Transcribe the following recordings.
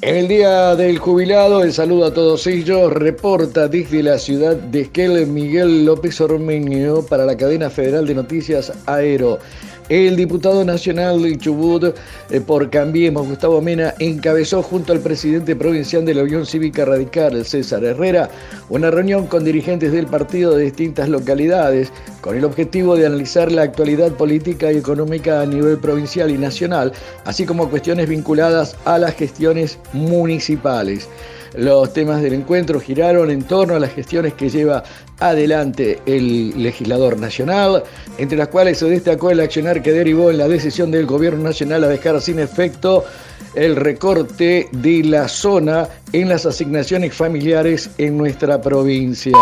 En el Día del Jubilado, el saludo a todos ellos, reporta desde la ciudad de Esquel Miguel López Ormeño para la cadena federal de noticias Aero. El diputado nacional de Chubut eh, por Cambiemos, Gustavo Mena, encabezó junto al presidente provincial de la Unión Cívica Radical, César Herrera, una reunión con dirigentes del partido de distintas localidades con el objetivo de analizar la actualidad política y económica a nivel provincial y nacional, así como cuestiones vinculadas a las gestiones municipales. Los temas del encuentro giraron en torno a las gestiones que lleva adelante el legislador nacional, entre las cuales se destacó el accionar que derivó en la decisión del gobierno nacional a dejar sin efecto el recorte de la zona en las asignaciones familiares en nuestra provincia.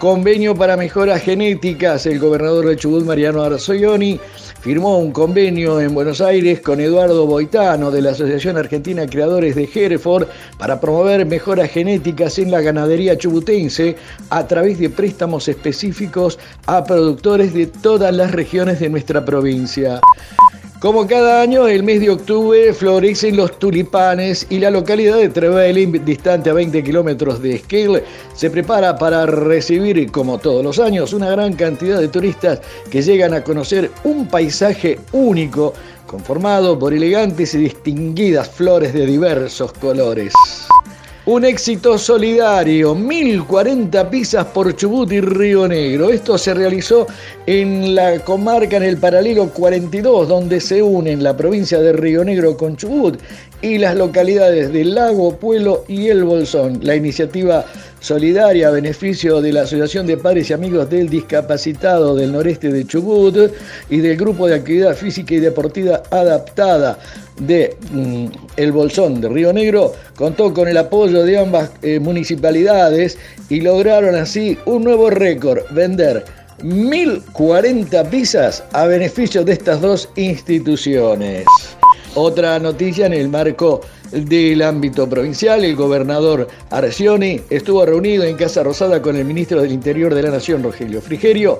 Convenio para mejoras genéticas. El gobernador de Chubut, Mariano Arzoioni, firmó un convenio en Buenos Aires con Eduardo Boitano de la Asociación Argentina Creadores de Hereford para promover mejoras genéticas en la ganadería chubutense a través de préstamos específicos a productores de todas las regiones de nuestra provincia. Como cada año, el mes de octubre florecen los tulipanes y la localidad de Trevelin, distante a 20 kilómetros de Esquel, se prepara para recibir, como todos los años, una gran cantidad de turistas que llegan a conocer un paisaje único, conformado por elegantes y distinguidas flores de diversos colores. Un éxito solidario, 1040 pizzas por Chubut y Río Negro. Esto se realizó en la comarca en el paralelo 42, donde se unen la provincia de Río Negro con Chubut y las localidades del Lago, Pueblo y El Bolsón. La iniciativa solidaria a beneficio de la Asociación de Padres y Amigos del Discapacitado del Noreste de Chubut y del Grupo de Actividad Física y Deportiva Adaptada de mm, El Bolsón de Río Negro contó con el apoyo de ambas eh, municipalidades y lograron así un nuevo récord, vender 1.040 pizzas a beneficio de estas dos instituciones. Otra noticia en el marco del ámbito provincial, el gobernador Arcioni estuvo reunido en Casa Rosada con el ministro del Interior de la Nación, Rogelio Frigerio,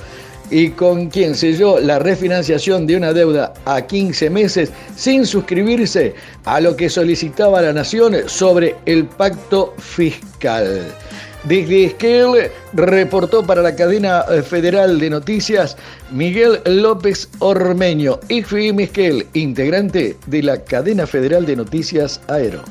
y con quien selló la refinanciación de una deuda a 15 meses sin suscribirse a lo que solicitaba la Nación sobre el pacto fiscal. Desde Esquel reportó para la cadena eh, federal de noticias Miguel López Ormeño, IFIM Esquel, integrante de la cadena federal de noticias Aero.